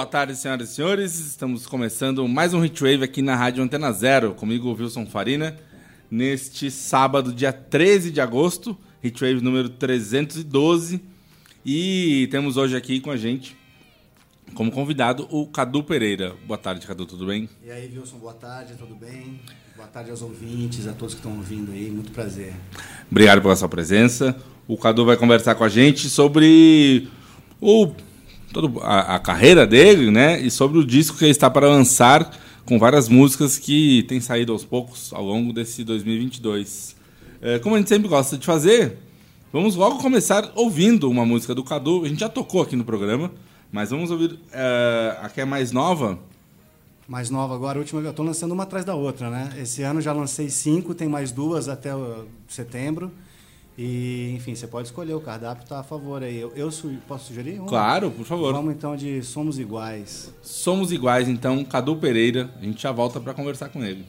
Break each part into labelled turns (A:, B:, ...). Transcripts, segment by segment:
A: Boa tarde, senhoras e senhores. Estamos começando mais um Hitwave aqui na Rádio Antena Zero, comigo, Wilson Farina, neste sábado, dia 13 de agosto, Hitwave número 312. E temos hoje aqui com a gente, como convidado, o Cadu Pereira. Boa tarde, Cadu, tudo bem?
B: E aí, Wilson, boa tarde, tudo bem? Boa tarde aos ouvintes, a todos que estão ouvindo aí, muito prazer.
A: Obrigado pela sua presença. O Cadu vai conversar com a gente sobre o toda a, a, carreira dele, né? E sobre o disco que ele está para lançar, com várias músicas que têm saído aos poucos ao longo desse 2022. É, como a gente sempre gosta de fazer, vamos logo começar ouvindo uma música do Cadu. A gente já tocou aqui no programa, mas vamos ouvir é, a que é mais nova.
B: Mais nova agora, a última, eu estou lançando uma atrás da outra, né? Esse ano já lancei cinco, tem mais duas até setembro. E, enfim, você pode escolher, o cardápio está a favor aí. Eu, eu su posso sugerir? Uma?
A: Claro, por favor.
B: Vamos então de Somos Iguais.
A: Somos Iguais, então, Cadu Pereira. A gente já volta para conversar com ele.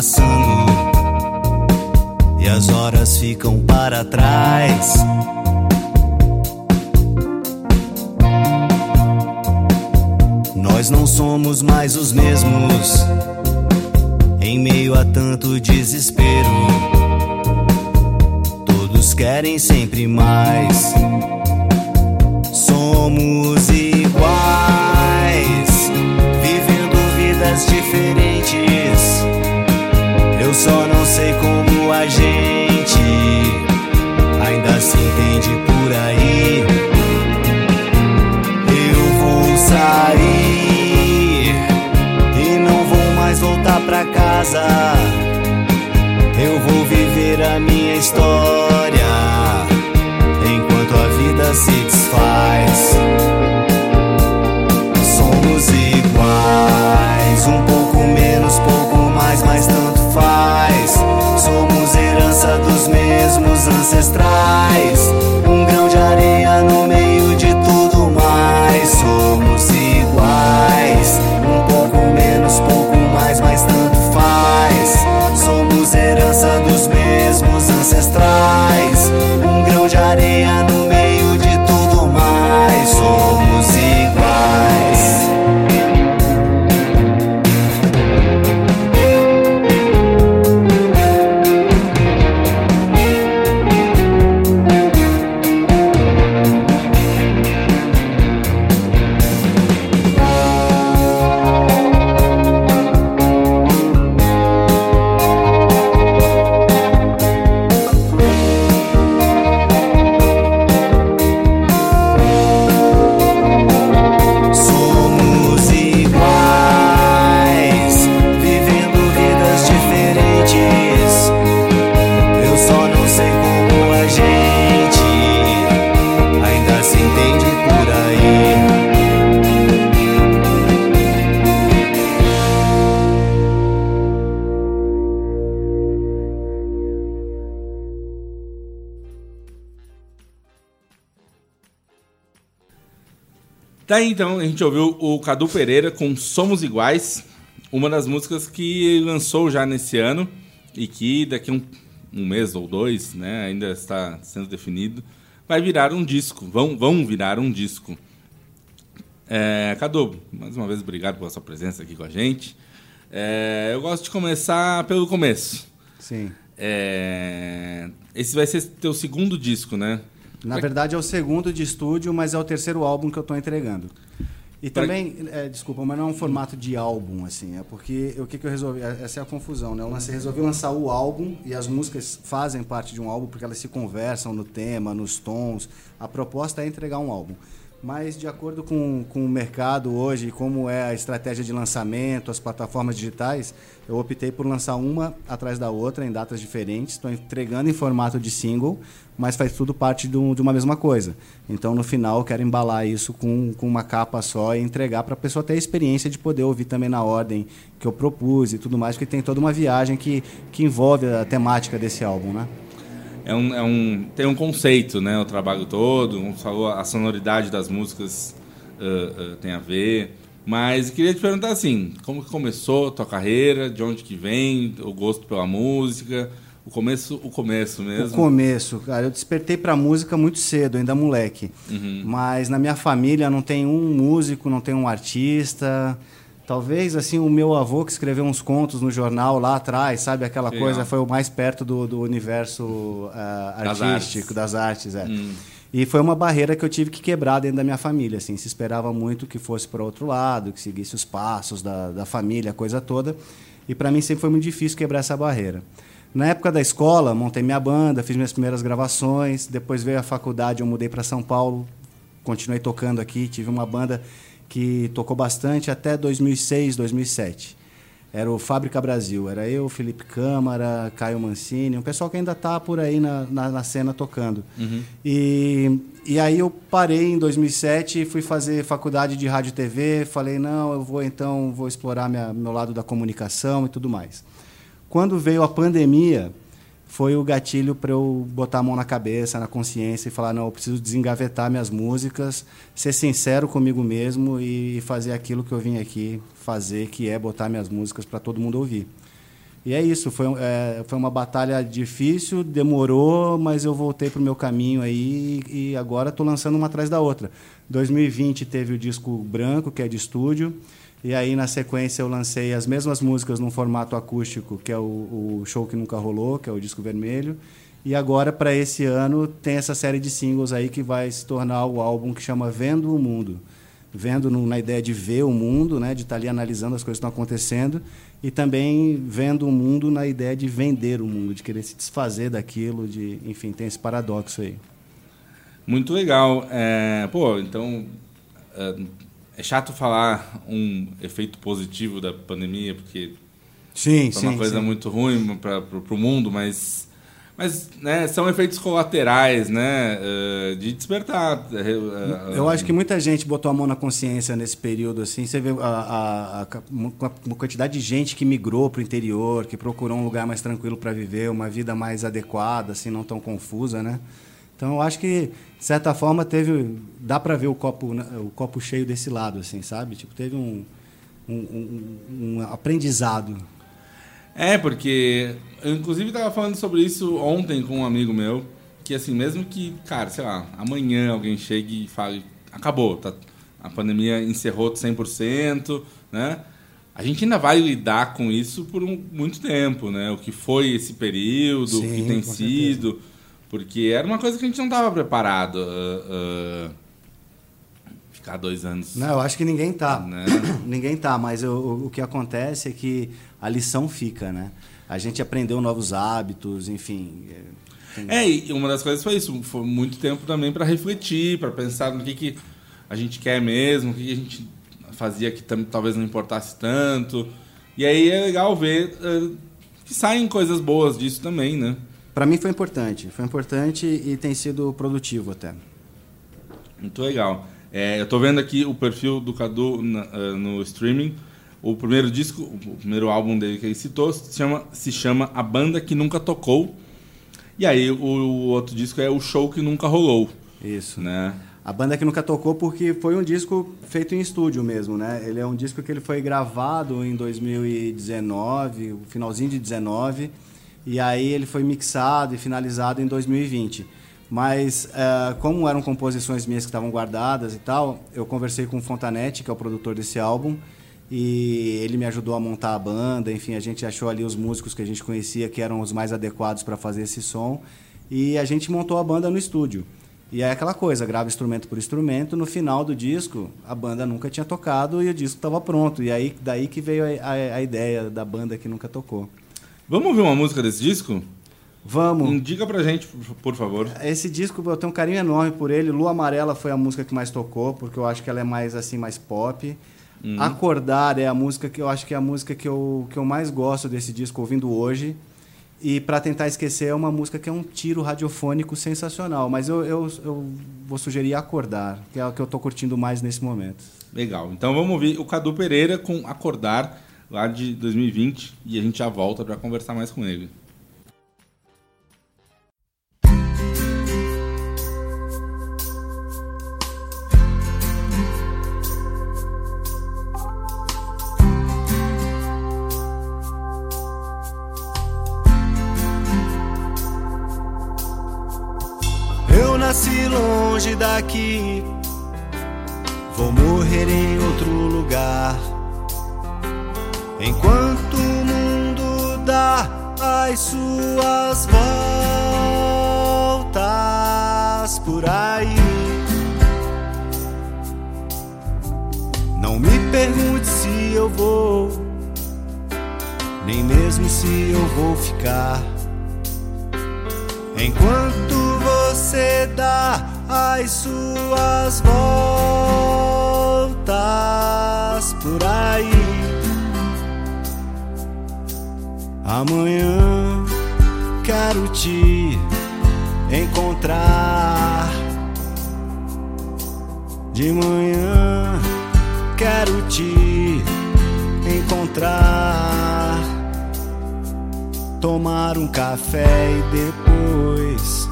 C: Passando e as horas ficam para trás. Nós não somos mais os mesmos em meio a tanto desespero. Todos querem sempre mais. Somos iguais, vivendo vidas diferentes casa. Eu vou viver a minha história enquanto a vida se desfaz. Somos iguais, um pouco menos, pouco mais, mas tanto faz. Somos herança dos mesmos ancestrais. Um
A: Daí tá então a gente ouviu o Cadu Pereira com Somos Iguais, uma das músicas que lançou já nesse ano e que daqui a um, um mês ou dois, né, ainda está sendo definido, vai virar um disco, vão, vão virar um disco. É, Cadu, mais uma vez obrigado pela sua presença aqui com a gente. É, eu gosto de começar pelo começo.
B: Sim.
A: é, esse vai ser teu segundo disco, né?
C: Na verdade é o segundo de estúdio, mas é o terceiro álbum que eu estou entregando. E também, é, desculpa, mas não é um formato de álbum, assim, é porque o que, que eu resolvi, é, essa é a confusão, né? Eu lancei, resolvi lançar o álbum e as músicas fazem parte de um álbum porque elas se conversam no tema, nos tons. A proposta é entregar um álbum. Mas, de acordo com, com o mercado hoje, como é a estratégia de lançamento, as plataformas digitais, eu optei por lançar uma atrás da outra, em datas diferentes. Estou entregando em formato de single, mas faz tudo parte do, de uma mesma coisa. Então, no final, eu quero embalar isso com, com uma capa só e entregar para a pessoa ter a experiência de poder ouvir também na ordem que eu propus e tudo mais, porque tem toda uma viagem que, que envolve a temática desse álbum, né?
A: É um, é um, tem um conceito, né? O trabalho todo, falou, a sonoridade das músicas uh, uh, tem a ver. Mas queria te perguntar assim, como que começou a tua carreira, de onde que vem o gosto pela música, o começo, o começo mesmo.
C: O começo, cara, eu despertei para música muito cedo, ainda moleque. Uhum. Mas na minha família não tem um músico, não tem um artista. Talvez, assim, o meu avô que escreveu uns contos no jornal lá atrás, sabe? Aquela Legal. coisa foi o mais perto do, do universo uh, artístico, das artes, das artes é. Hum. E foi uma barreira que eu tive que quebrar dentro da minha família, assim. Se esperava muito que fosse para outro lado, que seguisse os passos da, da família, a coisa toda. E para mim sempre foi muito difícil quebrar essa barreira. Na época da escola, montei minha banda, fiz minhas primeiras gravações. Depois veio a faculdade, eu mudei para São Paulo, continuei tocando aqui, tive uma banda que tocou bastante até 2006, 2007. Era o Fábrica Brasil. Era eu, Felipe Câmara, Caio Mancini, um pessoal que ainda está por aí na, na, na cena tocando. Uhum. E, e aí eu parei em 2007 e fui fazer faculdade de rádio e TV. Falei, não, eu vou então vou explorar minha, meu lado da comunicação e tudo mais. Quando veio a pandemia, foi o gatilho para eu botar a mão na cabeça, na consciência e falar: não, eu preciso desengavetar minhas músicas, ser sincero comigo mesmo e fazer aquilo que eu vim aqui fazer, que é botar minhas músicas para todo mundo ouvir. E é isso, foi, é, foi uma batalha difícil, demorou, mas eu voltei para o meu caminho aí e agora estou lançando uma atrás da outra. 2020 teve o disco Branco, que é de estúdio. E aí, na sequência, eu lancei as mesmas músicas num formato acústico, que é o, o Show Que Nunca Rolou, que é o disco vermelho. E agora, para esse ano, tem essa série de singles aí que vai se tornar o álbum que chama Vendo o Mundo. Vendo no, na ideia de ver o mundo, né, de estar tá ali analisando as coisas que estão acontecendo, e também vendo o mundo na ideia de vender o mundo, de querer se desfazer daquilo, de, enfim, tem esse paradoxo aí.
A: Muito legal. É, pô, então. É é chato falar um efeito positivo da pandemia, porque
C: sim,
A: é
C: sim,
A: uma coisa
C: sim.
A: muito ruim para o mundo, mas, mas né, são efeitos colaterais né, uh, de despertar.
C: Uh, Eu acho que muita gente botou a mão na consciência nesse período. assim Você vê a, a, a uma quantidade de gente que migrou para o interior, que procurou um lugar mais tranquilo para viver, uma vida mais adequada, assim, não tão confusa, né? Então, eu acho que, de certa forma, teve. Dá para ver o copo, né, o copo cheio desse lado, assim, sabe? Tipo, teve um, um, um, um aprendizado.
A: É, porque. Eu, inclusive, estava falando sobre isso ontem com um amigo meu. Que, assim, mesmo que, cara, sei lá, amanhã alguém chegue e fale: acabou, tá, a pandemia encerrou 100%, né? A gente ainda vai lidar com isso por um, muito tempo, né? O que foi esse período, Sim, o que tem sido. Certeza porque era uma coisa que a gente não estava preparado. Uh, uh, ficar dois anos.
C: Não, eu acho que ninguém tá. Né? ninguém tá, mas eu, o que acontece é que a lição fica, né? A gente aprendeu novos hábitos, enfim.
A: Tem... É, e uma das coisas foi isso. Foi muito tempo também para refletir, para pensar no que, que a gente quer mesmo, o que, que a gente fazia que talvez não importasse tanto. E aí é legal ver uh, que saem coisas boas disso também, né?
C: Para mim foi importante, foi importante e tem sido produtivo até.
A: Muito legal. É, eu estou vendo aqui o perfil do Cadu na, uh, no streaming. O primeiro disco, o primeiro álbum dele que ele citou, se chama, se chama A Banda Que Nunca Tocou. E aí o, o outro disco é O Show Que Nunca Rolou.
C: Isso.
A: Né?
C: A banda que nunca tocou porque foi um disco feito em estúdio mesmo, né? Ele é um disco que ele foi gravado em 2019, o finalzinho de 19 e aí ele foi mixado e finalizado em 2020. Mas, uh, como eram composições minhas que estavam guardadas e tal, eu conversei com o Fontanetti, que é o produtor desse álbum,
D: E ele me ajudou a montar a banda, enfim, a gente achou ali os músicos que a gente conhecia que eram os mais adequados para fazer esse som. E a gente montou a banda no estúdio. E é aquela coisa, grava instrumento por instrumento, no final do disco, a banda nunca tinha tocado e o disco estava pronto. E aí daí que veio a, a, a, ideia da banda que nunca tocou.
A: Vamos ouvir uma música desse disco?
D: Vamos.
A: Indica pra gente, por favor.
D: Esse disco eu tenho um carinho enorme por ele. Lua Amarela foi a música que mais tocou, porque eu acho que ela é mais assim, mais pop. Hum. Acordar é a música que eu acho que é a música que eu, que eu mais gosto desse disco ouvindo hoje. E para tentar esquecer é uma música que é um tiro radiofônico sensacional, mas eu, eu, eu vou sugerir Acordar, que é o que eu estou curtindo mais nesse momento.
A: Legal. Então vamos ouvir o Cadu Pereira com Acordar, lá de 2020, e a gente já volta para conversar mais com ele.
C: nasci longe daqui, vou morrer em outro lugar. Enquanto o mundo dá as suas voltas por aí. Não me pergunte se eu vou, nem mesmo se eu vou ficar. Enquanto você dá as suas voltas por aí. Amanhã quero te encontrar. De manhã quero te encontrar. Tomar um café e depois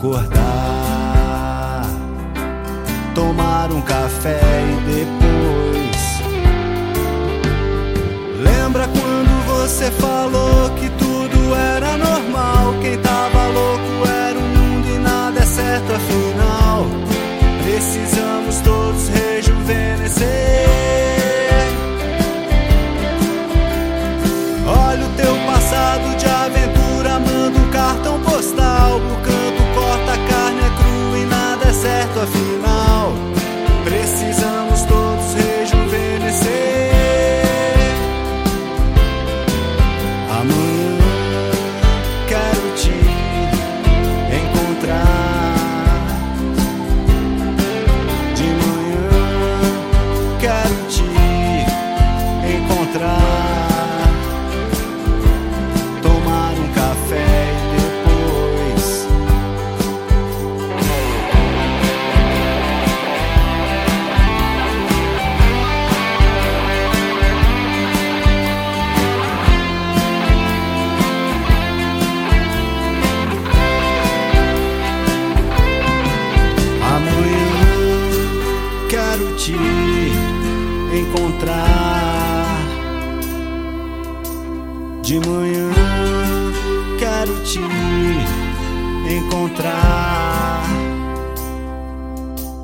C: acordar, tomar um café e depois. Você falou que tudo era normal? Quem tava louco era o mundo e nada é certo afinal. Precisamos todos rejuvenescer. Olha o teu passado de aventura, manda um cartão postal certo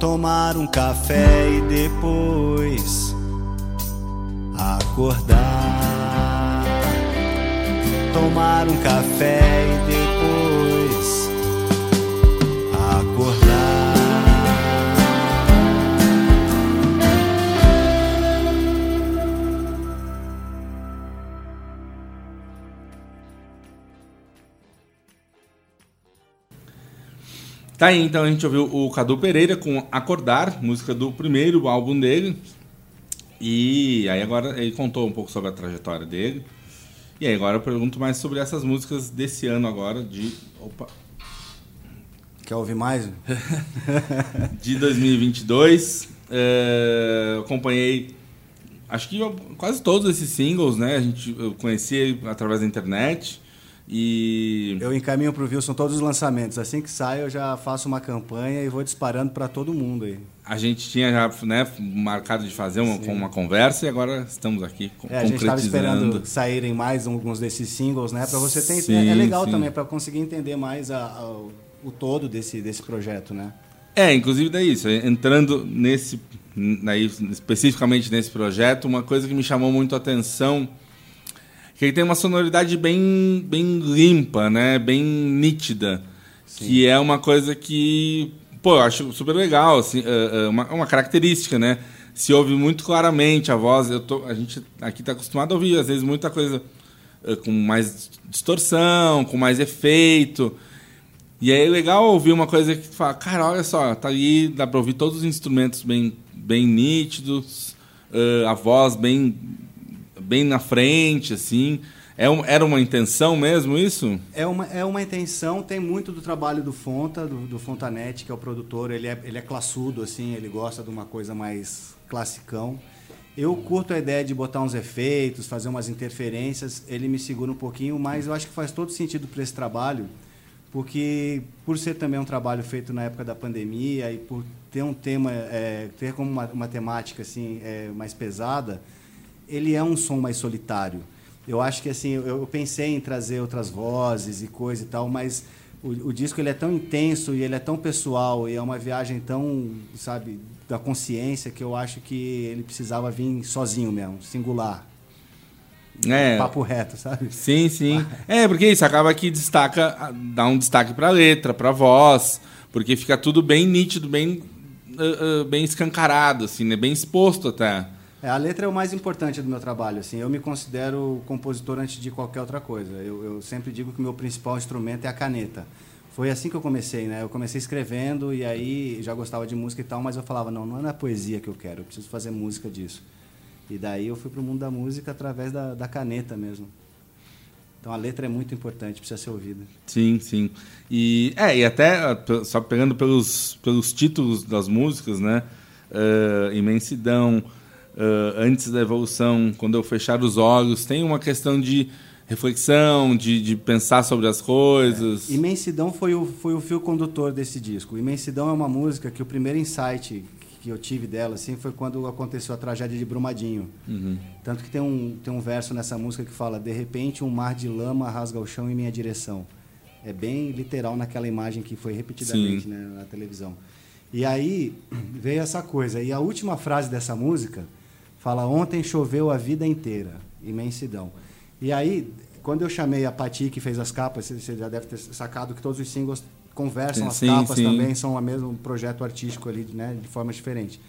C: tomar um café e depois acordar. Tomar um café e depois
A: Tá aí, então a gente ouviu o Cadu Pereira com Acordar, música do primeiro álbum dele. E aí agora ele contou um pouco sobre a trajetória dele. E aí agora eu pergunto mais sobre essas músicas desse ano agora, de. Opa!
D: Quer ouvir mais?
A: de 2022. É, acompanhei, acho que quase todos esses singles, né? A gente eu conheci através da internet. E
D: eu encaminho para o Wilson todos os lançamentos. Assim que sai, eu já faço uma campanha e vou disparando para todo mundo aí.
A: A gente tinha já né, marcado de fazer uma, uma conversa e agora estamos aqui
D: é, A gente estava esperando saírem mais alguns desses singles, né? Para você ter sim, é legal sim. também para conseguir entender mais a, a, o todo desse desse projeto, né?
A: É, inclusive daí isso, entrando nesse aí, especificamente nesse projeto, uma coisa que me chamou muito a atenção que ele tem uma sonoridade bem, bem limpa, né? Bem nítida. Sim. Que é uma coisa que, pô, eu acho super legal, assim, uma, uma característica, né? Se ouve muito claramente a voz. Eu tô, a gente aqui está acostumado a ouvir, às vezes, muita coisa com mais distorção, com mais efeito. E aí é legal ouvir uma coisa que fala, cara, olha só, tá ali, dá para ouvir todos os instrumentos bem, bem nítidos, a voz bem, bem na frente, assim. É um, era uma intenção mesmo isso?
C: É uma, é uma intenção, tem muito do trabalho do Fonta, do, do Fontanete, que é o produtor, ele é, ele é classudo, assim, ele gosta de uma coisa mais classicão. Eu curto a ideia de botar uns efeitos, fazer umas interferências, ele me segura um pouquinho, mas eu acho que faz todo sentido para esse trabalho, porque por ser também um trabalho feito na época da pandemia e por ter um tema, é, ter como uma, uma temática assim é, mais pesada, ele é um som mais solitário. Eu acho que assim, eu, pensei em trazer outras vozes e coisa e tal, mas o, o, disco ele é tão intenso e ele é tão pessoal e é uma viagem tão, sabe, da consciência que eu acho que ele precisava vir sozinho mesmo, singular.
A: É.
C: Papo reto, sabe?
A: Sim, sim. É, porque isso acaba que destaca, dá um destaque para a letra, para a voz, porque fica tudo bem nítido, bem, uh, uh, bem escancarado, assim, né? Bem exposto até.
C: É, a letra é o mais importante do meu trabalho. Assim, eu me considero compositor antes de qualquer outra coisa. Eu, eu sempre digo que o meu principal instrumento é a caneta. Foi assim que eu comecei, né? Eu comecei escrevendo e aí já gostava de música e tal, mas eu falava, não, não é a poesia que eu quero, eu preciso fazer música disso. E daí eu fui para o mundo da música através da, da caneta mesmo. Então a letra é muito importante, precisa ser ouvida.
A: Sim, sim. E, é, e até, só pegando pelos, pelos títulos das músicas, né? Uh, imensidão, uh, Antes da Evolução, Quando Eu Fechar os Olhos, tem uma questão de reflexão, de, de pensar sobre as coisas.
C: É. Imensidão foi o, foi o fio condutor desse disco. Imensidão é uma música que o primeiro insight que eu tive dela assim foi quando aconteceu a tragédia de Brumadinho. Uhum. Tanto que tem um, tem um verso nessa música que fala: De repente, um mar de lama rasga o chão em minha direção. É bem literal naquela imagem que foi repetidamente né, na televisão. E aí veio essa coisa. E a última frase dessa música fala: Ontem choveu a vida inteira. Imensidão. E aí, quando eu chamei a Pati, que fez as capas, você já deve ter sacado que todos os singles conversam, as sim, capas sim. também são o mesmo projeto artístico ali, né, de forma diferente.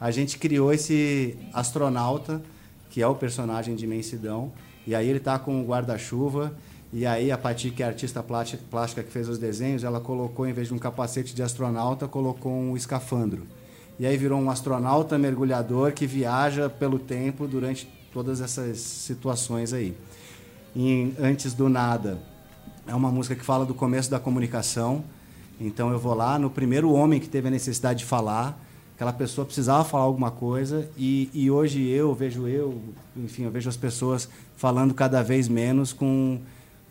C: A gente criou esse astronauta, que é o personagem de Imensidão, e aí ele está com o guarda-chuva, e aí a Pati, que é a artista plástica que fez os desenhos, ela colocou, em vez de um capacete de astronauta, colocou um escafandro. E aí virou um astronauta mergulhador que viaja pelo tempo durante todas essas situações aí. Antes do Nada é uma música que fala do começo da comunicação. Então eu vou lá no primeiro homem que teve a necessidade de falar, aquela pessoa precisava falar alguma coisa e, e hoje eu vejo eu, enfim, eu vejo as pessoas falando cada vez menos com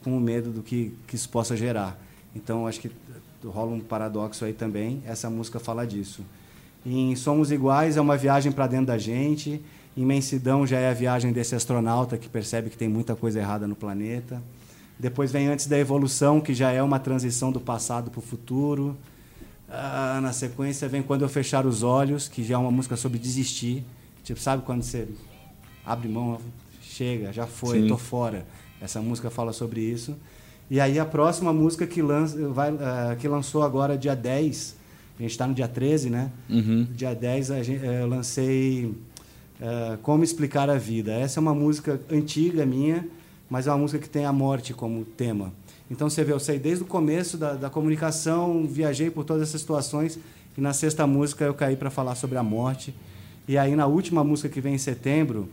C: com o medo do que, que isso possa gerar. Então acho que rola um paradoxo aí também. Essa música fala disso. Em Somos Iguais é uma viagem para dentro da gente. Imensidão já é a viagem desse astronauta que percebe que tem muita coisa errada no planeta. Depois vem Antes da Evolução, que já é uma transição do passado para o futuro. Ah, na sequência vem Quando Eu Fechar os Olhos, que já é uma música sobre desistir. Tipo, sabe quando você abre mão, chega, já foi, Sim. tô fora. Essa música fala sobre isso. E aí a próxima música que, lança, vai, uh, que lançou agora, dia 10, a gente está no dia 13, né? Uhum. Dia 10 a gente, uh, eu lancei uh, Como Explicar a Vida. Essa é uma música antiga minha, mas é uma música que tem a morte como tema. Então você vê, eu saí desde o começo da, da comunicação, viajei por todas essas situações, e na sexta música eu caí para falar sobre a morte. E aí na última música que vem em setembro,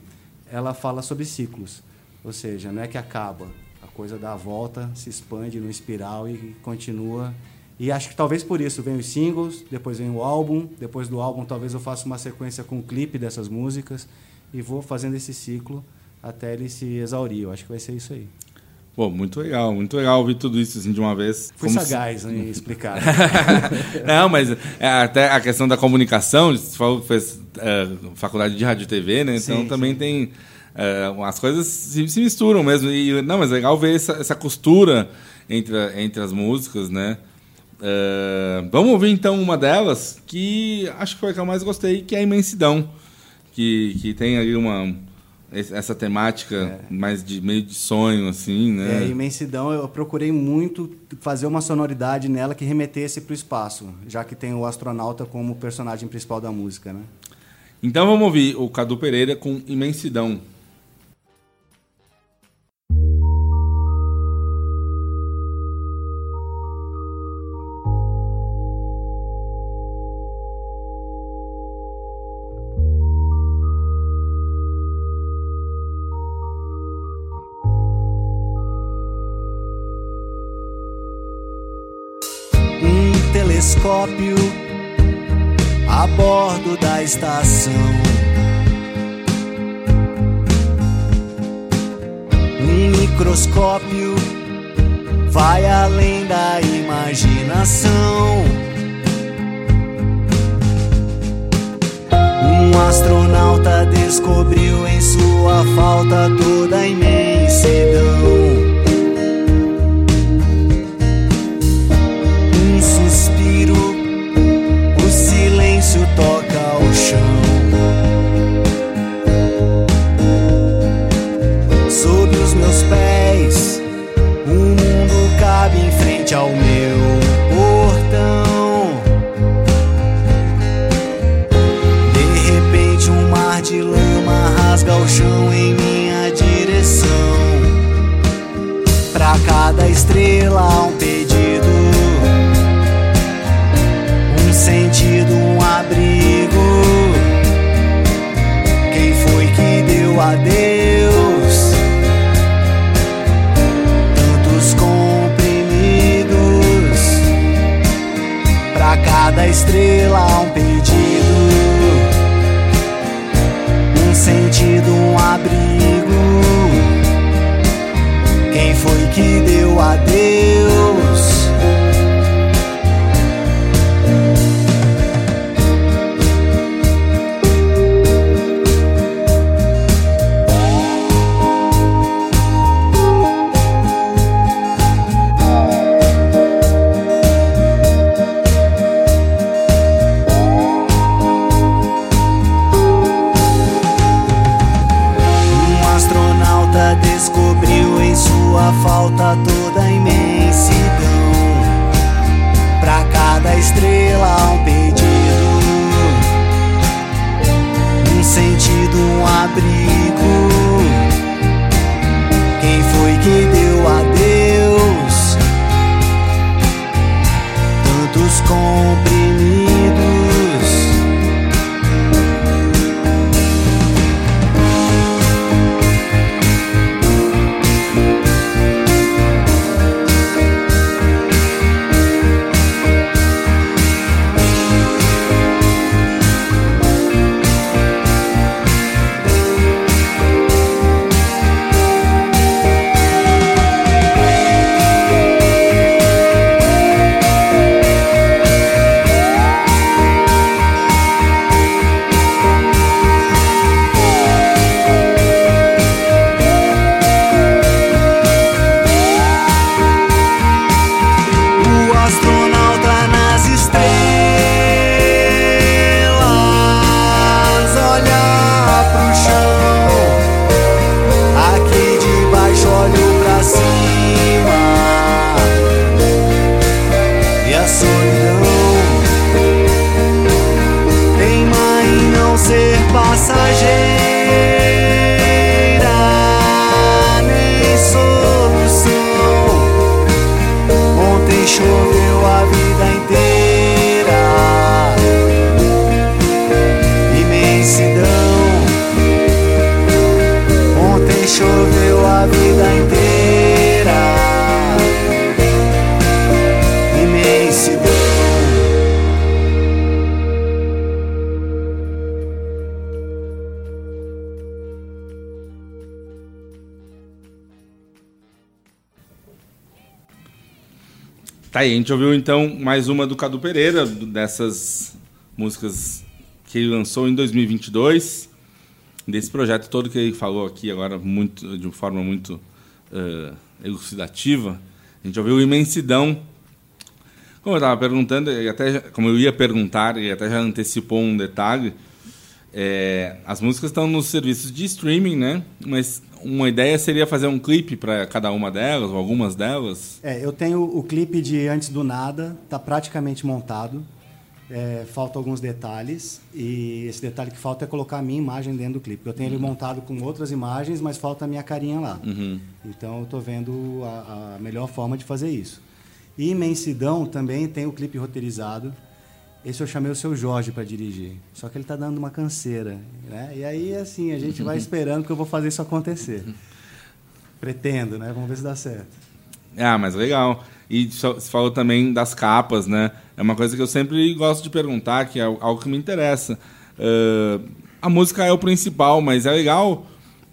C: ela fala sobre ciclos. Ou seja, não é que acaba, a coisa dá a volta, se expande no espiral e continua e acho que talvez por isso vem os singles, depois vem o álbum, depois do álbum talvez eu faça uma sequência com um clipe dessas músicas e vou fazendo esse ciclo até ele se exaurir. Eu acho que vai ser isso aí.
A: Pô, muito legal, muito legal ouvir tudo isso assim de uma vez.
C: Fui sagaz se... em explicar.
A: Não, mas é, até a questão da comunicação, você falou que fez é, faculdade de rádio e TV, né? Então sim, também sim. tem. É, as coisas se, se, misturam mesmo. E, não, mas é legal ver essa, essa costura entre, entre as músicas, né? Uh, vamos ouvir então uma delas que acho que foi a que eu mais gostei, que é a Imensidão, que, que tem ali uma essa temática é. mais de meio de sonho assim, né?
E: É, Imensidão, eu procurei muito fazer uma sonoridade nela que remetesse para o espaço, já que tem o astronauta como personagem principal da música, né?
A: Então vamos ouvir o Cadu Pereira com Imensidão.
C: Estação. Um microscópio vai além da imaginação. Um astronauta descobriu em sua falta toda a imensidão. Estrela,
A: aí, a gente ouviu então mais uma do Cadu Pereira, dessas músicas que ele lançou em 2022, desse projeto todo que ele falou aqui agora muito, de uma forma muito uh, elucidativa. A gente ouviu Imensidão Como eu estava perguntando, e até como eu ia perguntar, e até já antecipou um detalhe, é, as músicas estão nos serviços de streaming, né? Mas uma ideia seria fazer um clipe para cada uma delas, ou algumas delas.
C: É, eu tenho o clipe de Antes do Nada, tá praticamente montado. É, faltam alguns detalhes e esse detalhe que falta é colocar a minha imagem dentro do clipe. Eu tenho ele montado com outras imagens, mas falta a minha carinha lá. Então eu estou vendo a, a melhor forma de fazer isso. E Imensidão também tem o clipe roteirizado. Esse eu chamei o seu Jorge para dirigir. Só que ele está dando uma canseira. Né? E aí, assim, a gente vai esperando que eu vou fazer isso acontecer. Pretendo, né? Vamos ver se dá certo.
A: Ah, mas legal. E você falou também das capas, né? É uma coisa que eu sempre gosto de perguntar, que é algo que me interessa. Ah, a música é o principal, mas é legal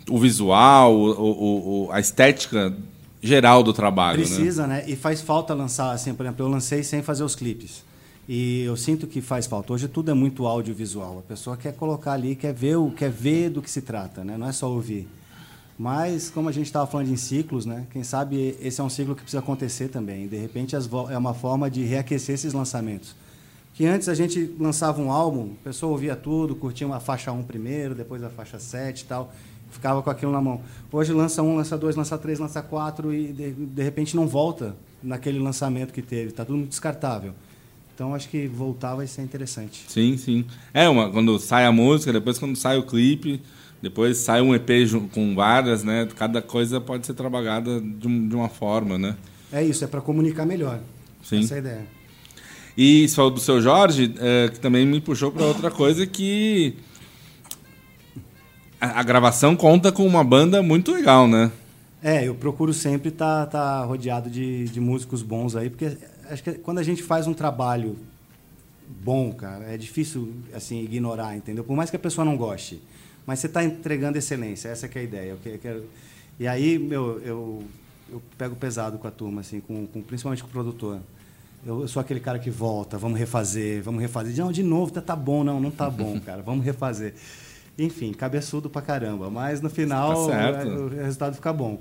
A: o visual, o, o- o- a estética geral do trabalho, né?
C: Precisa, né? E faz falta lançar, assim, por exemplo, eu lancei sem fazer os clipes. E eu sinto que faz falta. Hoje tudo é muito audiovisual. A pessoa quer colocar ali, quer ver, o, quer ver do que se trata, né? Não é só ouvir. Mas, como a gente estava falando em ciclos, né? Quem sabe esse é um ciclo que precisa acontecer também. De repente, é uma forma de reaquecer esses lançamentos. Que antes a gente lançava um álbum, a pessoa ouvia tudo, curtia uma faixa 1 primeiro, depois a faixa 7 e tal, ficava com aquilo na mão. Hoje lança um, lança dois, lança três, lança quatro e de, de repente não volta naquele lançamento que teve, tá tudo descartável. Então acho que voltar vai ser interessante.
A: Sim, sim. É, uma, quando sai a música, depois quando sai o clipe, depois sai um EP com várias, né? Cada coisa pode ser trabalhada de, um- de uma forma, né?
C: É isso, é para comunicar melhor.
A: Sim.
C: Essa é a ideia.
A: E você falou do seu Jorge, é, que também me puxou para outra coisa que a, a gravação conta com uma banda muito legal, né?
C: É, eu procuro sempre estar rodeado de, de músicos bons aí, porque acho que quando a gente faz um trabalho bom, cara, é difícil assim ignorar, entendeu? Por mais que a pessoa não goste, mas você está entregando excelência, essa que é a ideia. Eu que- quero- E aí, meu, eu, eu pego pesado com a turma, assim, com, com- principalmente com o produtor. Eu, eu sou aquele cara que volta, vamos refazer, vamos refazer. Não, de novo, tá, tá bom, não, não tá bom, cara, vamos refazer. Enfim, cabeçudo pra caramba, mas no final
A: Tá certo.
C: é, o resultado fica bom.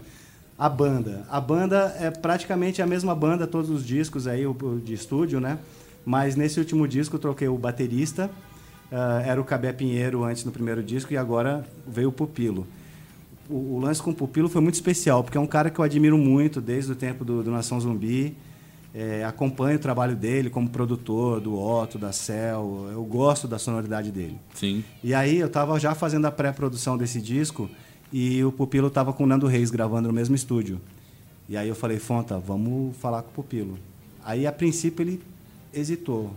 C: A banda. A banda é praticamente a mesma banda, todos os discos aí de estúdio, né? Mas nesse último disco eu troquei o baterista, ah, era o Cabé Pinheiro antes no primeiro disco e agora veio o Pupilo. O, o lance com o Pupilo foi muito especial, porque é um cara que eu admiro muito desde o tempo do, do Nação Zumbi. É, acompanho o trabalho dele como produtor do Otto, da Cell. Eu gosto da sonoridade dele.
A: Sim.
C: E aí eu estava já fazendo a pré-produção desse disco e o Pupilo estava com o Nando Reis gravando no mesmo estúdio. E aí eu falei, Fonta, vamos falar com o Pupilo. Aí a princípio ele hesitou.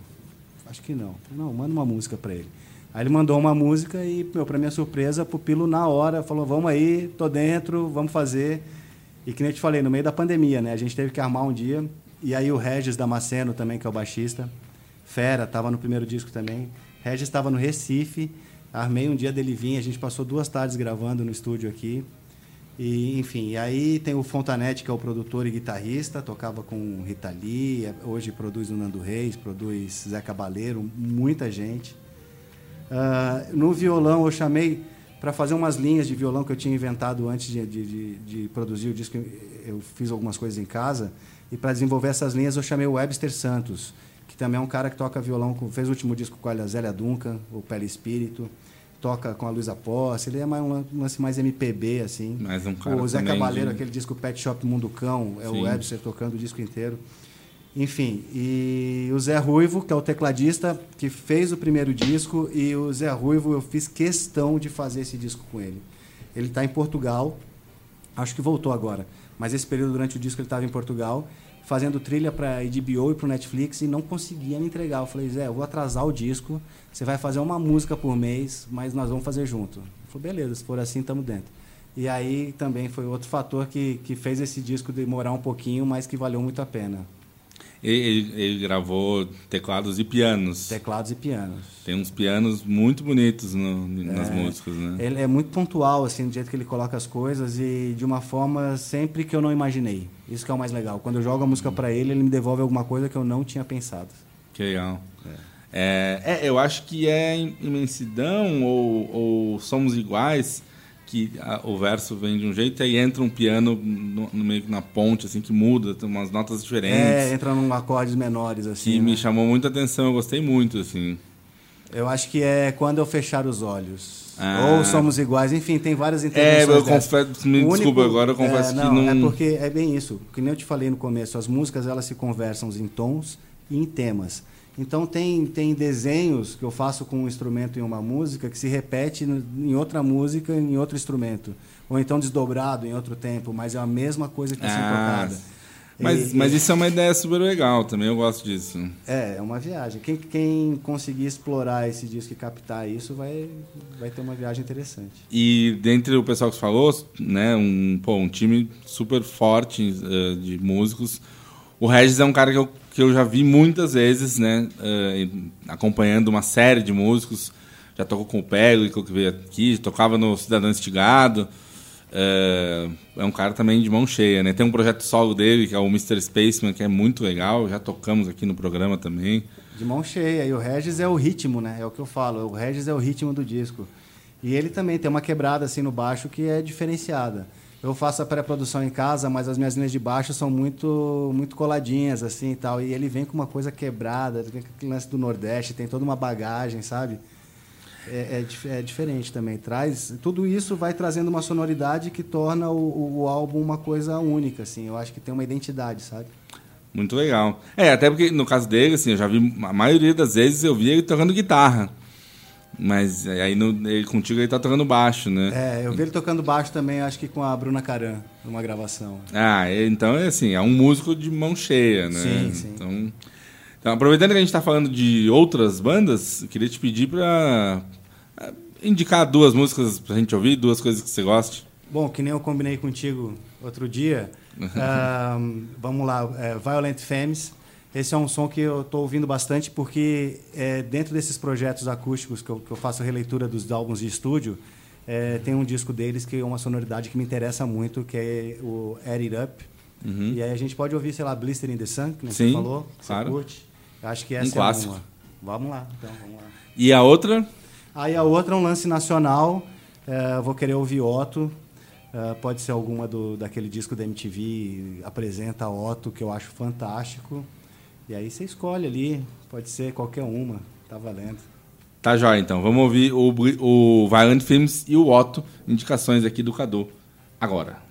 C: Acho que não. Não, manda uma música para ele. Aí ele mandou uma música e, meu, para minha surpresa, o Pupilo na hora falou, vamos aí, tô dentro, vamos fazer. E que nem eu te falei, no meio da pandemia, né? A gente teve que armar um dia. E aí o Regis Damasceno também, que é o baixista, Fera, estava no primeiro disco também. Regis estava no Recife, armei um dia dele vir, a gente passou duas tardes gravando no estúdio aqui. E, enfim, e aí tem o Fontanete, que é o produtor e guitarrista, tocava com Rita Lee, é- hoje produz o Nando Reis, produz Zé Cabaleiro, muita gente. Ah, no violão eu chamei para fazer umas linhas de violão que eu tinha inventado antes de, de- de- de produzir o disco. Eu fiz algumas coisas em casa e para desenvolver essas linhas eu chamei o Webster Santos, também é um cara que toca violão, com- fez o último disco com a Zélia Duncan, o Pele Espírito, toca com a Luísa Posse, ele é mais um lance mais MPB assim.
A: Mais um cara
C: O Zé Cabaleiro,
A: de-
C: aquele disco Pet Shop Mundo Cão, é
A: Sim.
C: o Webster tocando o disco inteiro. Enfim, e o Zé Ruivo, que é o tecladista, que fez o primeiro disco, e o Zé Ruivo, eu fiz questão de fazer esse disco com ele. Ele está em Portugal, acho que voltou agora, mas esse período durante o disco ele estava em Portugal, fazendo trilha para HBO e para Netflix e não conseguia me entregar. Eu falei, Zé, eu vou atrasar o disco, você vai fazer uma música por mês, mas nós vamos fazer junto. Ele falou, beleza, se for assim, estamos dentro. E aí também foi outro fator que, que fez esse disco demorar um pouquinho, mas que valeu muito a pena.
A: Ele, ele gravou teclados e pianos.
C: Teclados e pianos.
A: Tem uns pianos muito bonitos no- nas
C: É.
A: músicas, né?
C: Ele é muito pontual, assim, do jeito que ele coloca as coisas e de uma forma sempre que eu não imaginei. Isso que é o mais legal. Quando eu jogo a música para ele, ele me devolve alguma coisa que eu não tinha pensado.
A: Que legal. É, é, eu acho que é im- imensidão ou, ou somos iguais que a, o verso vem de um jeito e aí entra um piano no, no meio na ponte, assim, que muda, tem umas notas diferentes.
C: É, entra num acordes menores, assim.
A: Que
C: né?
A: me chamou muita atenção, eu gostei muito, assim.
C: Eu acho que é quando eu fechar os olhos.
A: Ah.
C: Ou somos iguais, enfim, tem várias
A: É,
C: intervenções.
A: eu
C: dessas.
A: confesso, me
C: único-
A: desculpa, agora eu confesso
C: é,
A: que
C: não,
A: não.
C: É porque é bem isso. Que nem eu te falei no começo, as músicas elas se conversam em tons e em temas. Então tem, tem desenhos que eu faço com um instrumento em uma música que se repete em outra música em outro instrumento. Ou então desdobrado em outro tempo, mas é a mesma coisa que está sendo
A: Ah,
C: tocada.
A: Mas,
C: E-
A: mas isso é uma ideia super legal também, eu gosto disso.
C: É, é uma viagem. Quem, quem conseguir explorar esse disco e captar isso vai, vai ter uma viagem interessante.
A: E dentre o pessoal que falou, né, um, pô, um time super forte eh, de músicos. O Regis é um cara que eu, que eu já vi muitas vezes, né, eh, acompanhando uma série de músicos. Já tocou com o Pego, que veio aqui, tocava no Cidadão Estigado. Eh, é um cara também de mão cheia, né? Tem um projeto solo dele, que é o Mr. Spaceman, que é muito legal. Já tocamos aqui no programa também.
C: De mão cheia. E o Regis é o ritmo, né? É o que eu falo. O Regis é o ritmo do disco. E ele também tem uma quebrada assim no baixo que é diferenciada. Eu faço a pré-produção em casa, mas as minhas linhas de baixo são muito muito coladinhas assim e tal. E ele vem com uma coisa quebrada, aquele lance do Nordeste, tem toda uma bagagem, sabe? É, é é diferente também. Traz tudo isso vai trazendo uma sonoridade que torna o- o álbum uma coisa única, assim. Eu acho que tem uma identidade, sabe?
A: Muito legal. É, até porque no caso dele, assim, eu já vi, a maioria das vezes eu vi ele tocando guitarra. Mas aí no, ele, contigo ele tá tocando baixo, né?
C: É, eu vi ele tocando baixo também, acho que com a Bruna Caran, numa gravação.
A: Ah, então é assim, é um músico de mão cheia, né?
C: Sim, sim.
A: Então, então, aproveitando que a gente tá falando de outras bandas, queria te pedir pra ah, indicar duas músicas pra gente ouvir, duas coisas que você goste.
C: Bom, que nem eu combinei contigo outro dia, vamos lá, é, Violent Femmes. Esse é um som que eu estou ouvindo bastante porque é, dentro desses projetos acústicos que eu, que eu faço releitura dos álbuns de estúdio, é, tem um disco deles que é uma sonoridade que me interessa muito, que é o Add It Up. E aí a gente pode ouvir, sei lá, Blister in the Sun, que
A: Uhum. Sim,
C: você falou, que
A: claro.
C: você curte. Eu Acho que essa é
A: clássico.
C: uma. Vamos lá, então, vamos lá.
A: E a outra,
C: Aí a outra é um lance nacional. é, vou querer ouvir Otto. é, pode ser alguma do, daquele disco da MTV, apresenta Otto, que eu acho fantástico. E aí você escolhe ali, pode ser qualquer uma, tá valendo.
A: tá jóia então. Vamos ouvir o, o Violent Films e o Otto, indicações aqui do Cadu. Agora.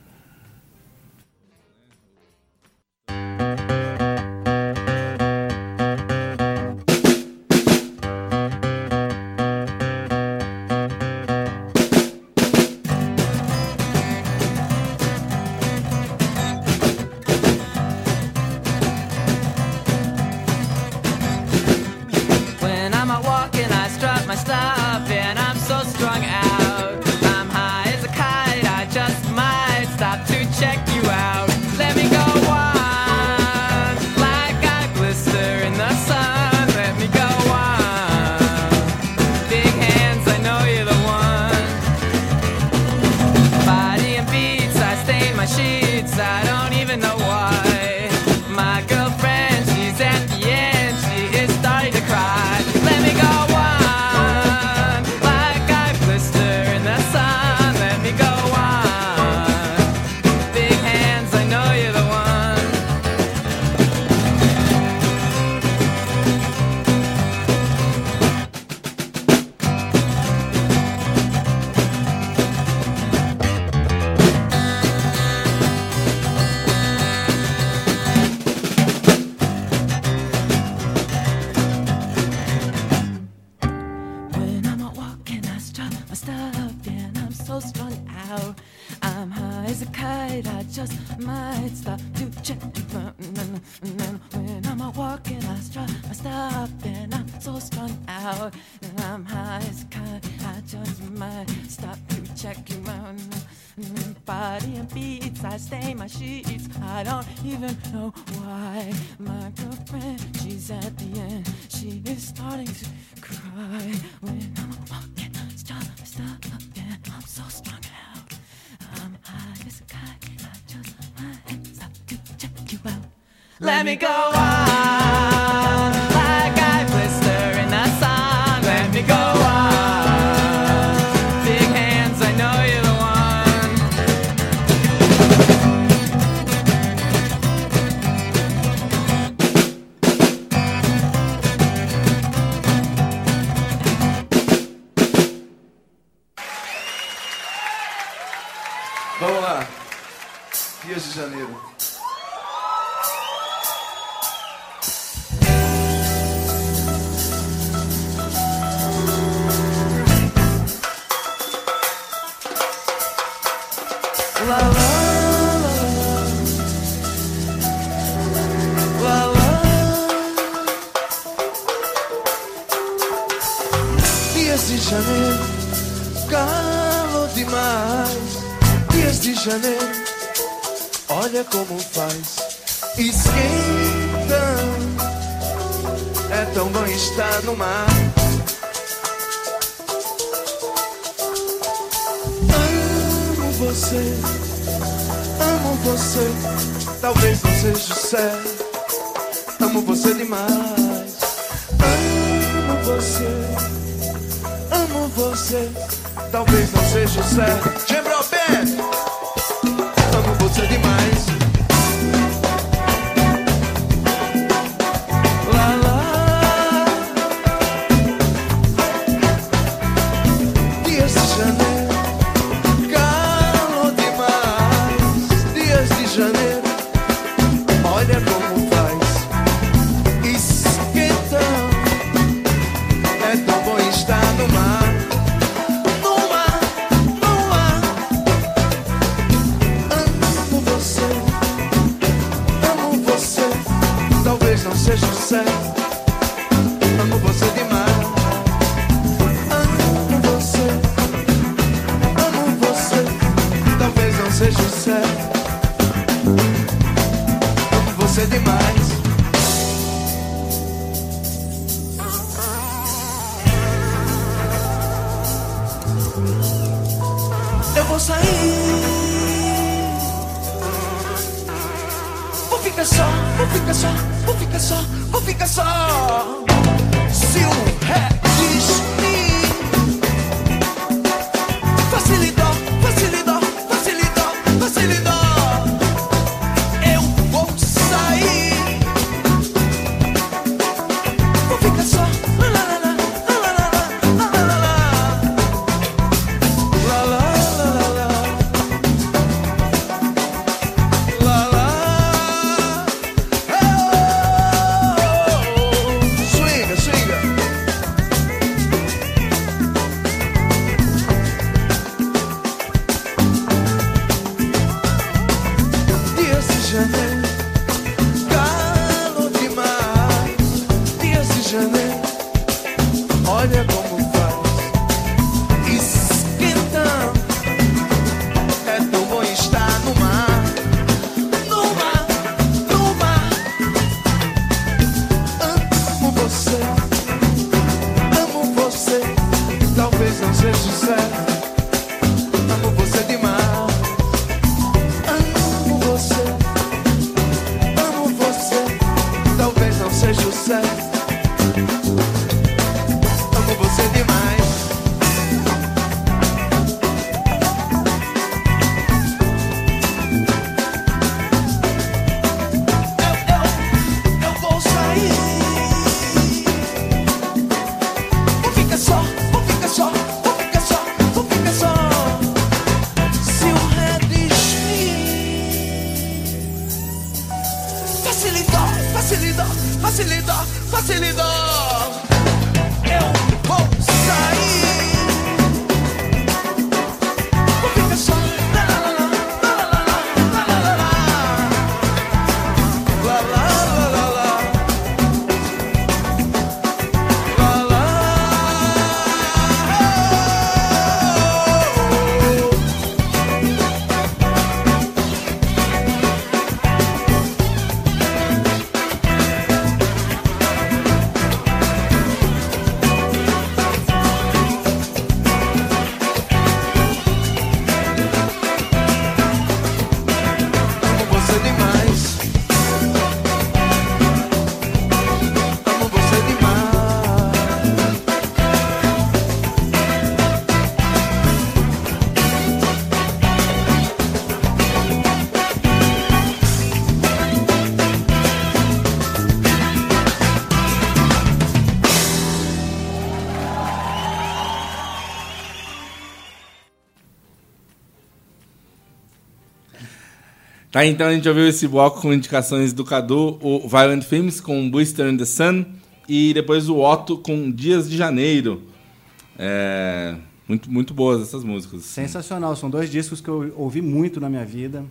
F: Demais.
A: Tá, então a gente ouviu esse bloco com indicações do Cadu, o Violent Films com Booster in the Sun e depois o Otto com Dias de Janeiro. É, muito, muito boas essas músicas.
C: Sensacional, são dois discos que eu ouvi muito na minha vida.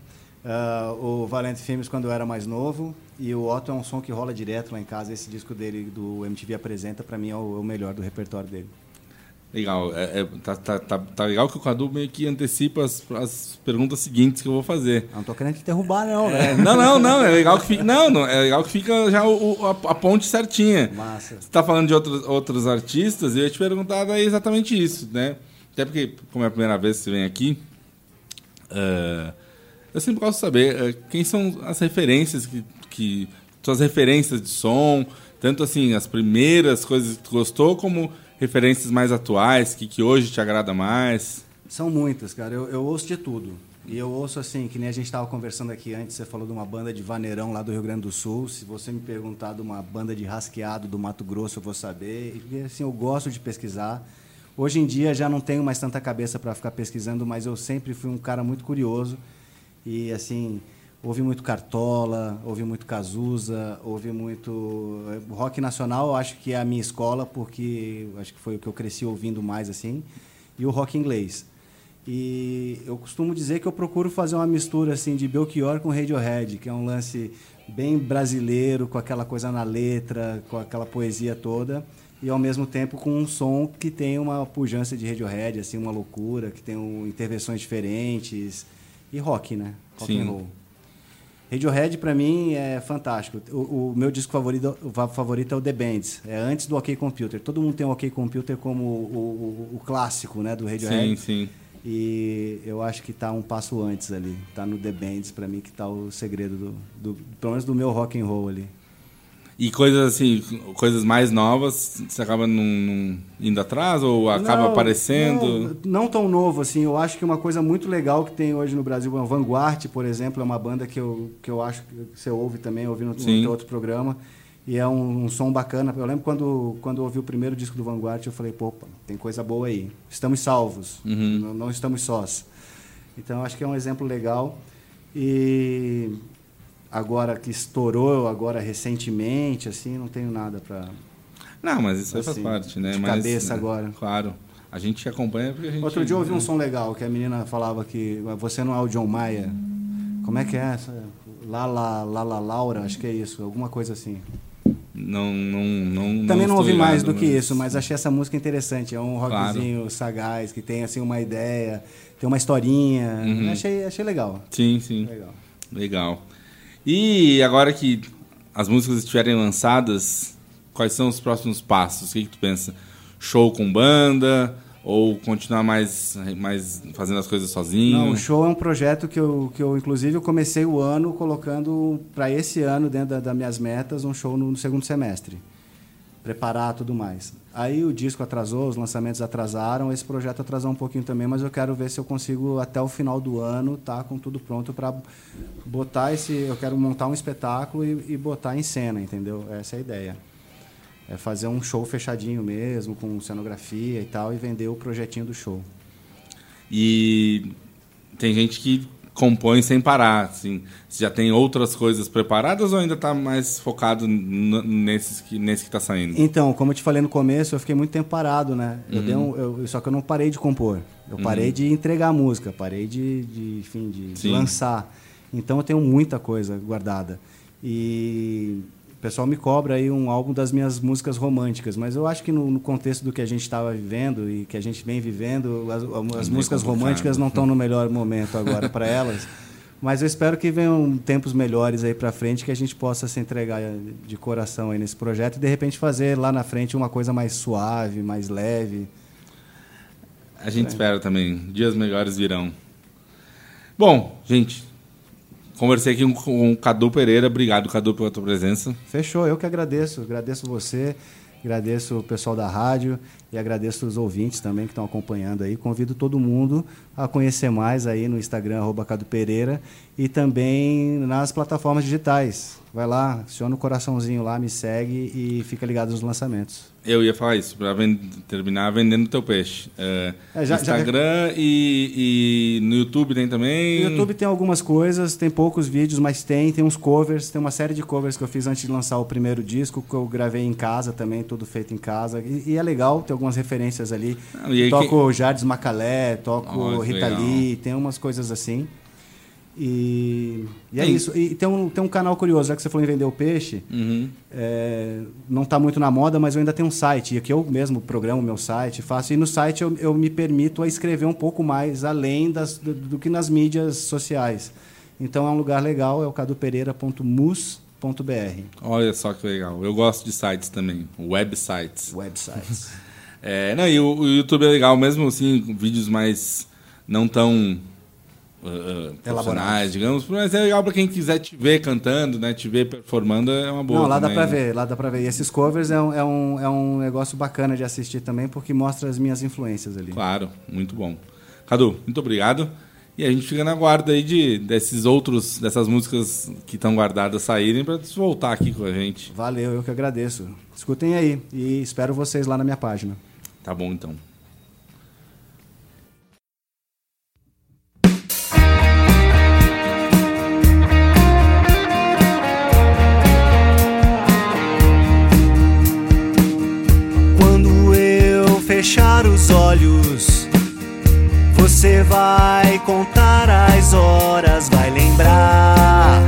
C: Ah, o Valente Filmes quando eu era mais novo e o Otto é um som que rola direto lá em casa. Esse disco dele do MTV Apresenta, pra mim, é é o melhor do repertório dele.
A: Legal. É, é- tá, tá, tá, tá legal que o Cadu meio que antecipa as, as perguntas seguintes que eu vou fazer.
C: Não tô querendo te derrubar, não,
A: É,
C: né?
A: não, não, não. É legal que fica. Não, não, é legal que fica já o, a, a ponte certinha.
C: Massa.
A: Você tá falando de outros, outros artistas, e eu ia te perguntar daí exatamente isso, né? Até porque, como é a primeira vez que você vem aqui, eh, eu sempre gosto de saber eh, quem são as referências que, que. Suas referências de som, tanto assim, as primeiras coisas que tu gostou, como referências mais atuais, que, que hoje te agrada mais.
C: São muitas, cara. Eu, eu ouço de tudo. E eu ouço assim, que nem a gente estava conversando aqui antes, você falou de uma banda de vaneirão lá do Rio Grande do Sul. Se você me perguntar de uma banda de rasqueado do Mato Grosso, eu vou saber. E assim, eu gosto de pesquisar. Hoje em dia já não tenho mais tanta cabeça para ficar pesquisando, mas eu sempre fui um cara muito curioso. E assim, ouvi muito Cartola, ouvi muito Cazuza, ouvi muito eh, rock nacional, acho que é a minha escola, porque acho que foi o que eu cresci ouvindo mais assim, e o rock inglês. E eu costumo dizer que eu procuro fazer uma mistura assim de Belchior com Radiohead, que é um lance bem brasileiro, com aquela coisa na letra, com aquela poesia toda, e ao mesmo tempo com um som que tem uma pujança de Radiohead, assim, uma loucura, que tem um, intervenções diferentes e rock, né? Rock
A: Sim.
C: and roll. Radiohead pra mim é fantástico. O, o meu disco favorito, favorito é o The Bands. É antes do OK Computer. Todo mundo tem o OK Computer como o, o- o clássico, né, do
A: Sim,
C: Radiohead.
A: sim.
C: E eu acho que tá um passo antes ali. Tá no The Bands pra mim que tá o segredo do, do pelo menos do meu rock and roll ali.
A: E coisas assim, coisas mais novas, você acaba não, não indo atrás ou acaba
C: Não,
A: aparecendo?
C: Não, não tão novo assim. Eu acho que uma coisa muito legal que tem hoje no Brasil, a Vanguard, por exemplo, é uma banda que eu, que eu acho que você ouve também, ouvi no, no
A: Sim.
C: outro programa. E é um, um som bacana. Eu lembro quando, quando eu ouvi o primeiro disco do Vanguard, eu falei, opa, tem coisa boa aí. Estamos salvos,
A: Uhum.
C: não, não estamos sós. Então, acho que é um exemplo legal. E agora que estourou, agora recentemente, assim, não tenho nada para...
A: Não, mas isso aí faz
C: Assim,
A: parte, né?
C: de
A: Mas,
C: cabeça
A: né,
C: agora.
A: Claro. A gente acompanha porque a gente.
C: Outro dia eu ouvi um
A: né?
C: som legal, que a menina falava que você não é o John Mayer. Como é que é essa? Lala, Lala Laura, acho que é isso, alguma coisa assim.
A: Não, não, não.
C: Também não ouvi mais do que isso, mas achei essa música interessante. É um
A: Claro.
C: rockzinho sagaz, que tem assim uma ideia, tem uma historinha.
A: Uhum.
C: Achei, achei legal.
A: Sim, sim.
C: Legal.
A: Legal. E agora que as músicas estiverem lançadas, quais são os próximos passos? O que, que tu pensa? Show com banda? Ou continuar mais, mais fazendo as coisas sozinho?
C: Não, o show é um projeto que eu, que eu inclusive, eu comecei o ano colocando para esse ano, dentro da- das minhas metas, um show no, no segundo semestre. Preparar tudo mais. Aí o disco atrasou, os lançamentos atrasaram, esse projeto atrasou um pouquinho também, mas eu quero ver se eu consigo, até o final do ano, tá com tudo pronto para botar esse. Eu quero montar um espetáculo e, e botar em cena, entendeu? Essa é a ideia. É fazer um show fechadinho mesmo, com cenografia e tal, e vender o projetinho do show.
A: E tem gente que compõe sem parar, assim. Você já tem outras coisas preparadas ou ainda está mais focado n- nesses que, nesse que está saindo?
C: Então, como eu te falei no começo, eu fiquei muito tempo parado, né? Eu dei um- eu- só que eu não parei de compor. Eu parei de entregar a música, parei de, de, enfim, de, de lançar. Então eu tenho muita coisa guardada. E o pessoal me cobra aí um álbum das minhas músicas românticas, mas eu acho que no, no contexto do que a gente estava vivendo e que a gente vem vivendo, as, as
A: meio
C: músicas
A: complicado.
C: românticas não estão no melhor momento agora para elas. Mas eu espero que venham tempos melhores aí para frente que a gente possa se entregar de coração aí nesse projeto e de repente fazer lá na frente uma coisa mais suave, mais leve.
A: A gente espera também. Dias melhores virão. Bom, gente, conversei aqui com o Cadu Pereira. Obrigado, Cadu, pela tua presença.
C: Fechou, eu que agradeço. Agradeço você, agradeço o pessoal da rádio e agradeço os ouvintes também que estão acompanhando aí. Convido todo mundo a conhecer mais aí no Instagram, arroba Cadu Pereira, e também nas plataformas digitais.
G: Vai lá, aciona o coraçãozinho lá, me segue e fica ligado nos lançamentos.
A: Eu ia falar isso, para terminar vendendo teu peixe. É,
G: É, já- já-
A: Instagram E, e no YouTube tem também.
G: No YouTube tem algumas coisas, tem poucos vídeos, mas tem, tem uns covers, tem uma série de covers que eu fiz antes de lançar o primeiro disco, que eu gravei em casa também, tudo feito em casa. E, e é legal, tem algumas referências ali.
A: Ah,
G: toco Jardim Macalé, toco
A: que
G: Rita
A: legal.
G: Lee, tem umas coisas assim. E, e é isso. E tem um, tem um canal curioso, já que você falou em vender o peixe,
A: Uhum.
G: é, não está muito na moda, mas eu ainda tenho um site. E aqui eu mesmo programo o meu site, faço. E no site eu, eu me permito a escrever um pouco mais além das, do, do que nas mídias sociais. Então é um lugar legal, é o cadupereira.mus.br.
A: Olha só que legal. Eu gosto de sites também, websites.
G: Websites.
A: É, não, e o, o YouTube é legal, mesmo assim, vídeos mais não tão uh, uh, profissionais, digamos, mas é legal para quem quiser te ver cantando, né, te ver performando, é uma boa.
G: Não, lá dá
A: também,
G: pra
A: né?
G: ver, lá dá pra ver. E esses covers é um, é, um, é um negócio bacana de assistir também, porque mostra as minhas influências ali.
A: Claro, muito bom. Cadu, muito obrigado. E a gente fica na guarda aí de, desses outros, dessas músicas que estão guardadas saírem para voltar aqui com a gente.
G: Valeu, eu que agradeço. Escutem aí e espero vocês lá na minha página.
A: Tá bom, então.
C: Fechar os olhos, você vai contar as horas, vai lembrar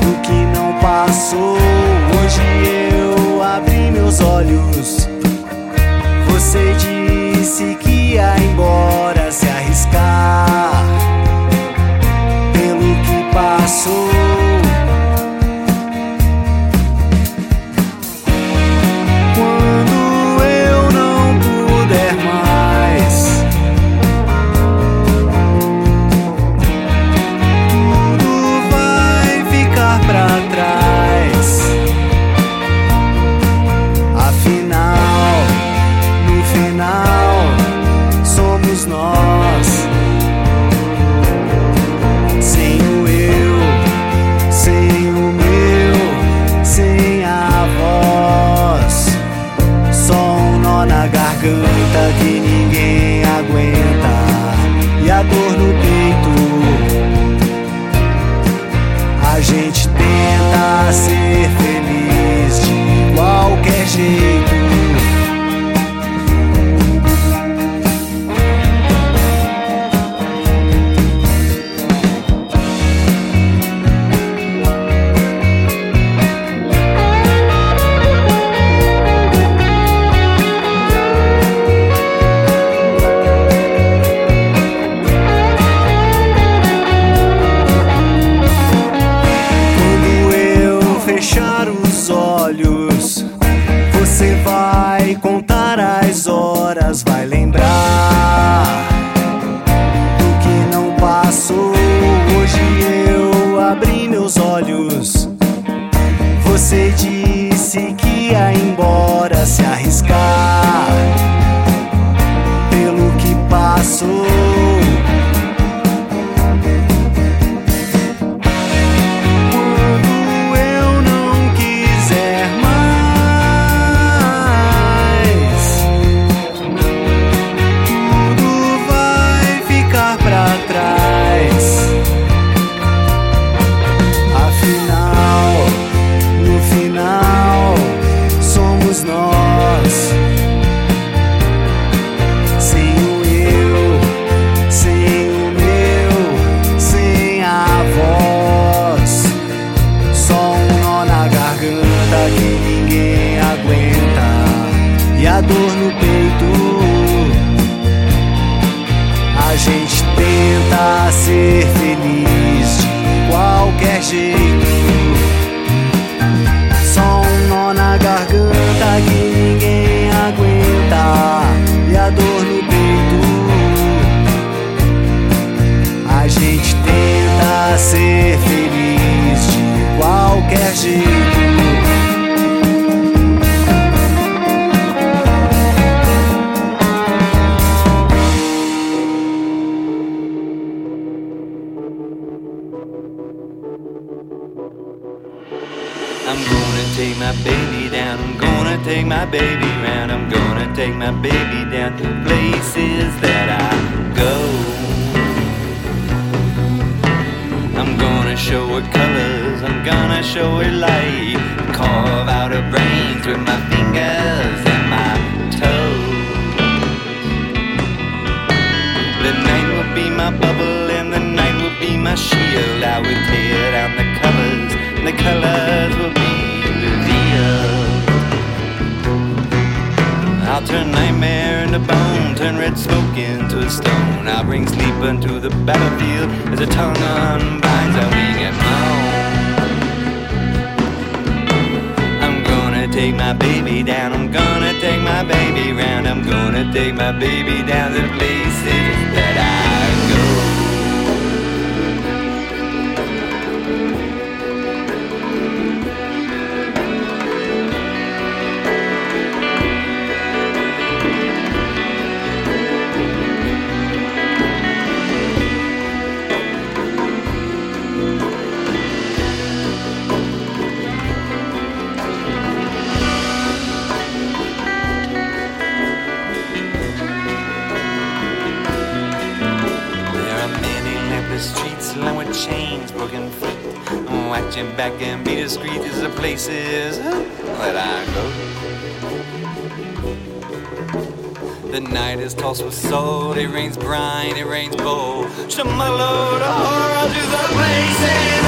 C: do que não passou. Hoje eu abri meus olhos. Você disse que ia embora, se arriscar pelo que passou.
H: Shamalo, the horror to the places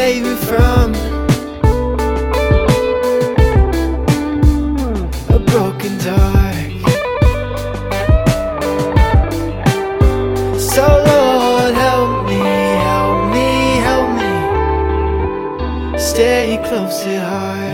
I: Save me from a
J: broken door. So Lord, help me, help me, help me, stay close to heart.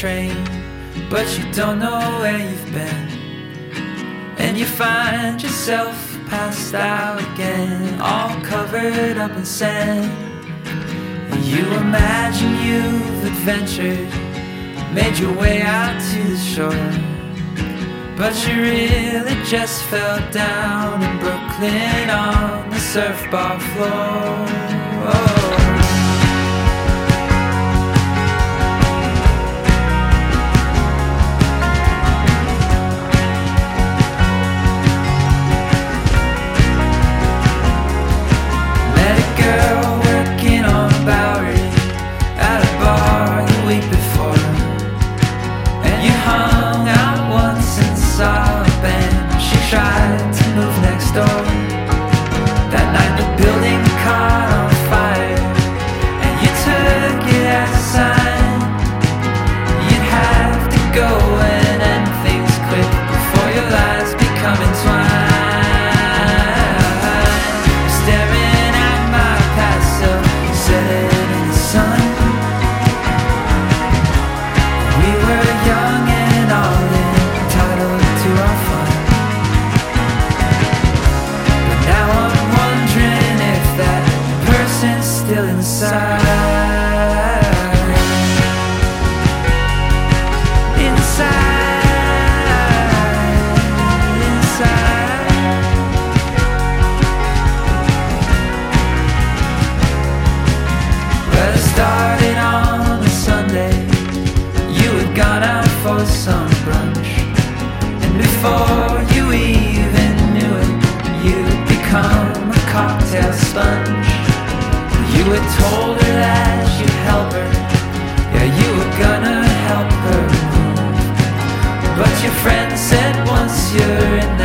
K: train, but you don't know where you've been. And you find yourself passed out again, all covered up in sand. And you imagine you've adventured, made your way out to the shore. But you really just fell down in Brooklyn on the surf bar floor. easier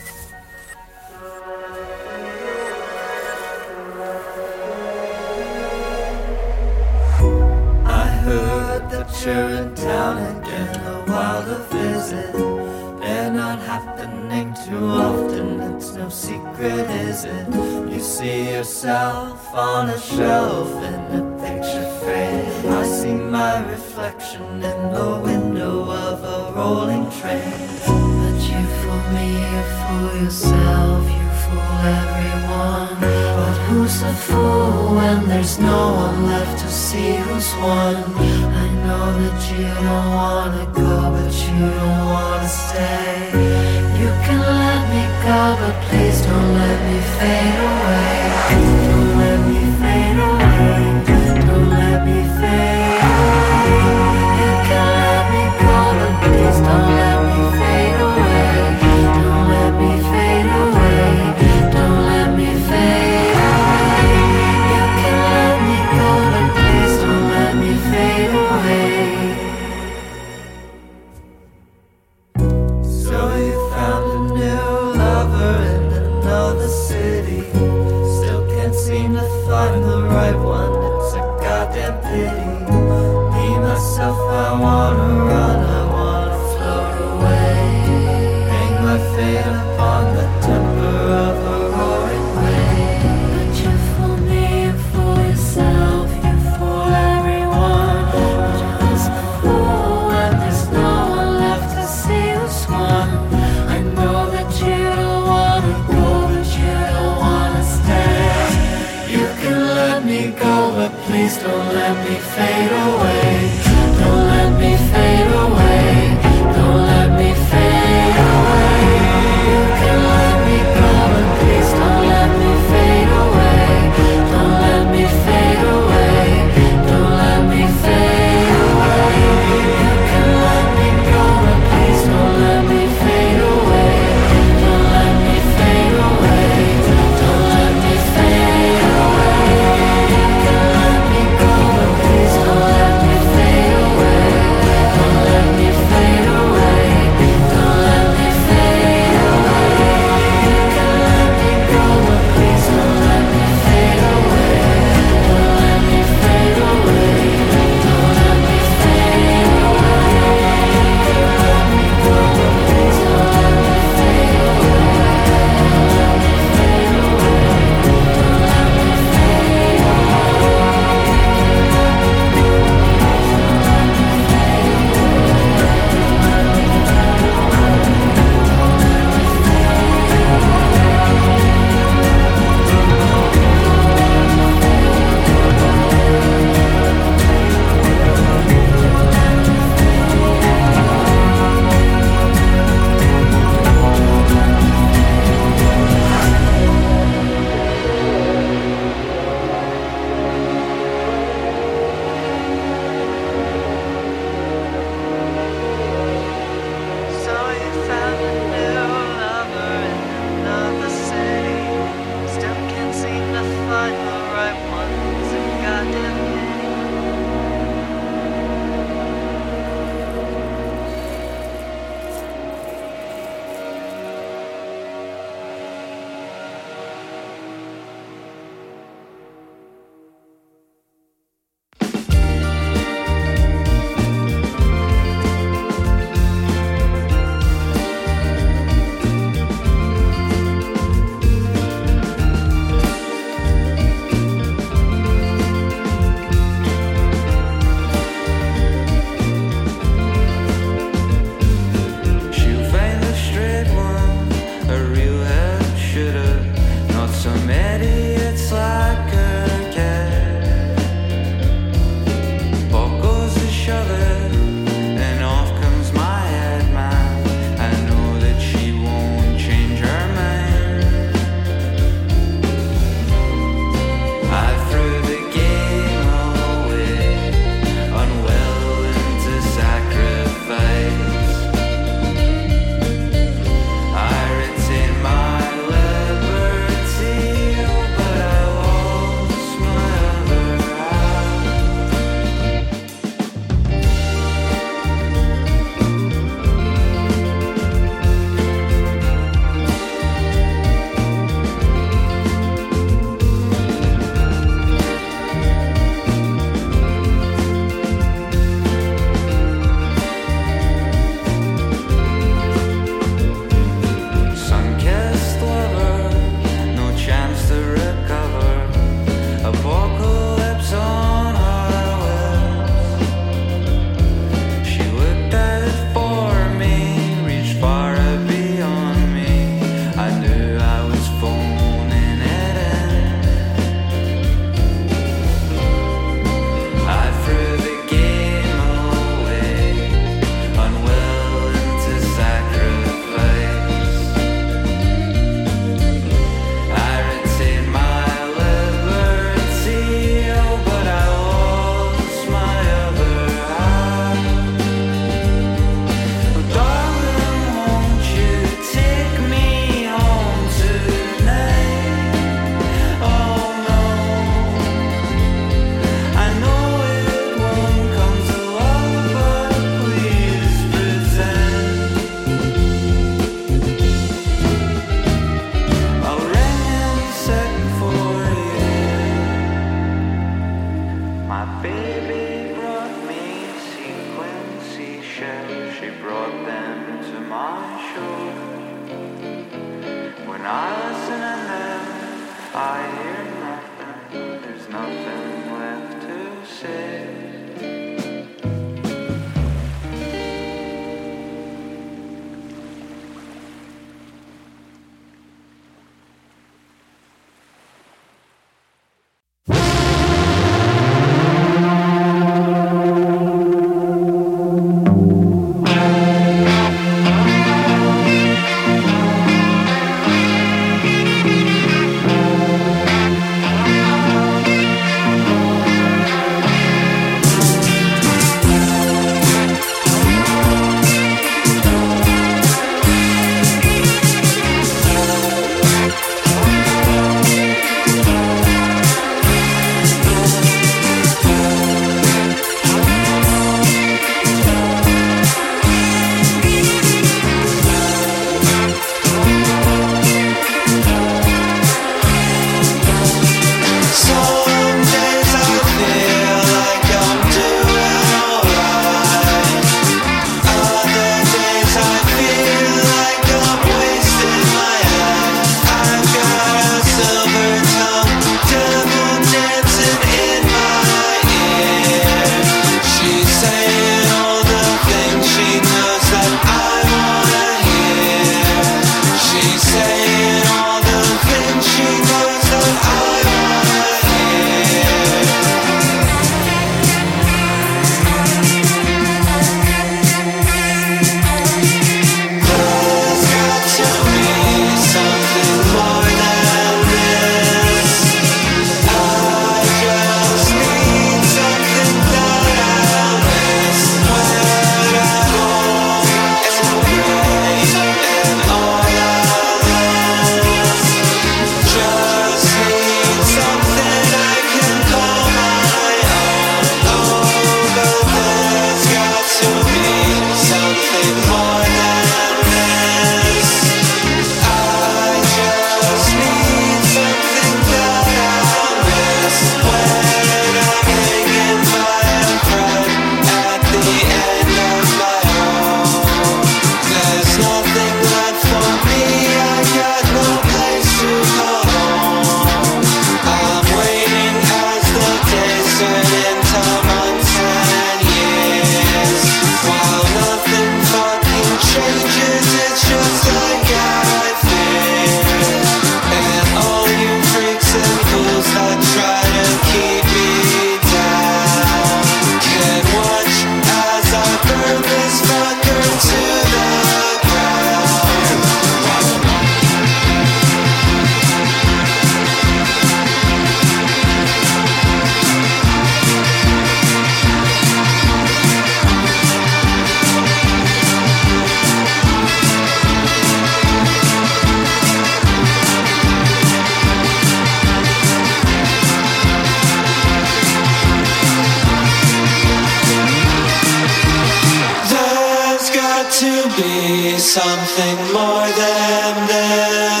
K: to
H: be something more than this.